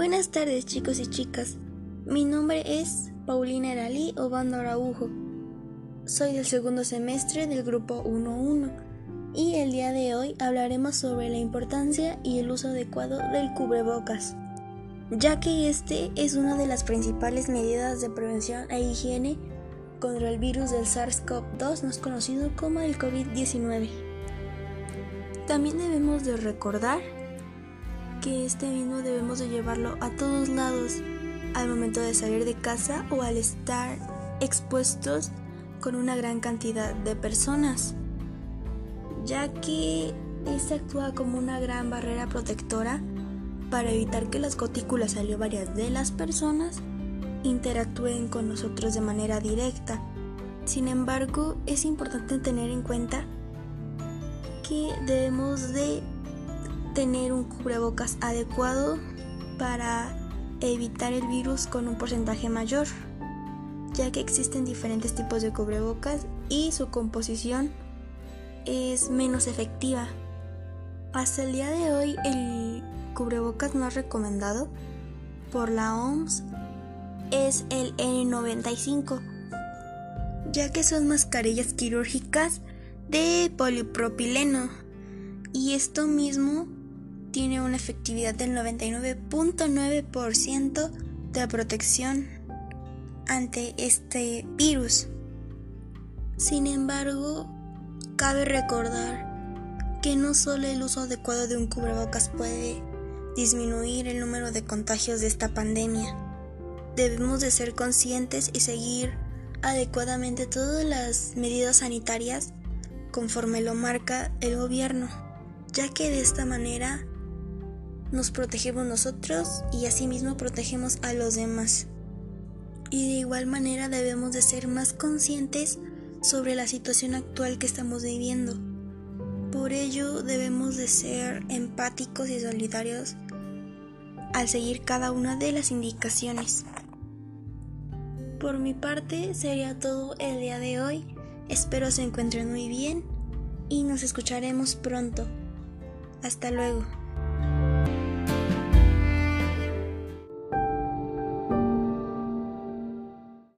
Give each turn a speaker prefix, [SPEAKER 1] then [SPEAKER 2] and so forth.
[SPEAKER 1] Buenas tardes chicos y chicas. Mi nombre es Paulina Eralí Obando Araujo. Soy del segundo semestre del grupo 1.1 y el día de hoy hablaremos sobre la importancia y el uso adecuado del cubrebocas, ya que este es una de las principales medidas de prevención e higiene contra el virus del SARS-CoV-2, más conocido como el COVID-19. También debemos de recordar que este mismo debemos de llevarlo a todos lados al momento de salir de casa o al estar expuestos con una gran cantidad de personas, ya que este actúa como una gran barrera protectora para evitar que las gotículas varias de las personas interactúen con nosotros de manera directa. Sin embargo, es importante tener en cuenta que debemos de tener un cubrebocas adecuado para evitar el virus con un porcentaje mayor, ya que existen diferentes tipos de cubrebocas y su composición es menos efectiva. Hasta el día de hoy el cubrebocas más recomendado por la OMS es el N95, ya que son mascarillas quirúrgicas de polipropileno y esto mismo tiene una efectividad del 99.9% de protección ante este virus. Sin embargo, cabe recordar que no solo el uso adecuado de un cubrebocas puede disminuir el número de contagios de esta pandemia. Debemos de ser conscientes y seguir adecuadamente todas las medidas sanitarias conforme lo marca el gobierno, ya que de esta manera nos protegemos nosotros y asimismo protegemos a los demás. Y de igual manera debemos de ser más conscientes sobre la situación actual que estamos viviendo. Por ello debemos de ser empáticos y solidarios al seguir cada una de las indicaciones. Por mi parte sería todo el día de hoy. Espero se encuentren muy bien y nos escucharemos pronto. Hasta luego.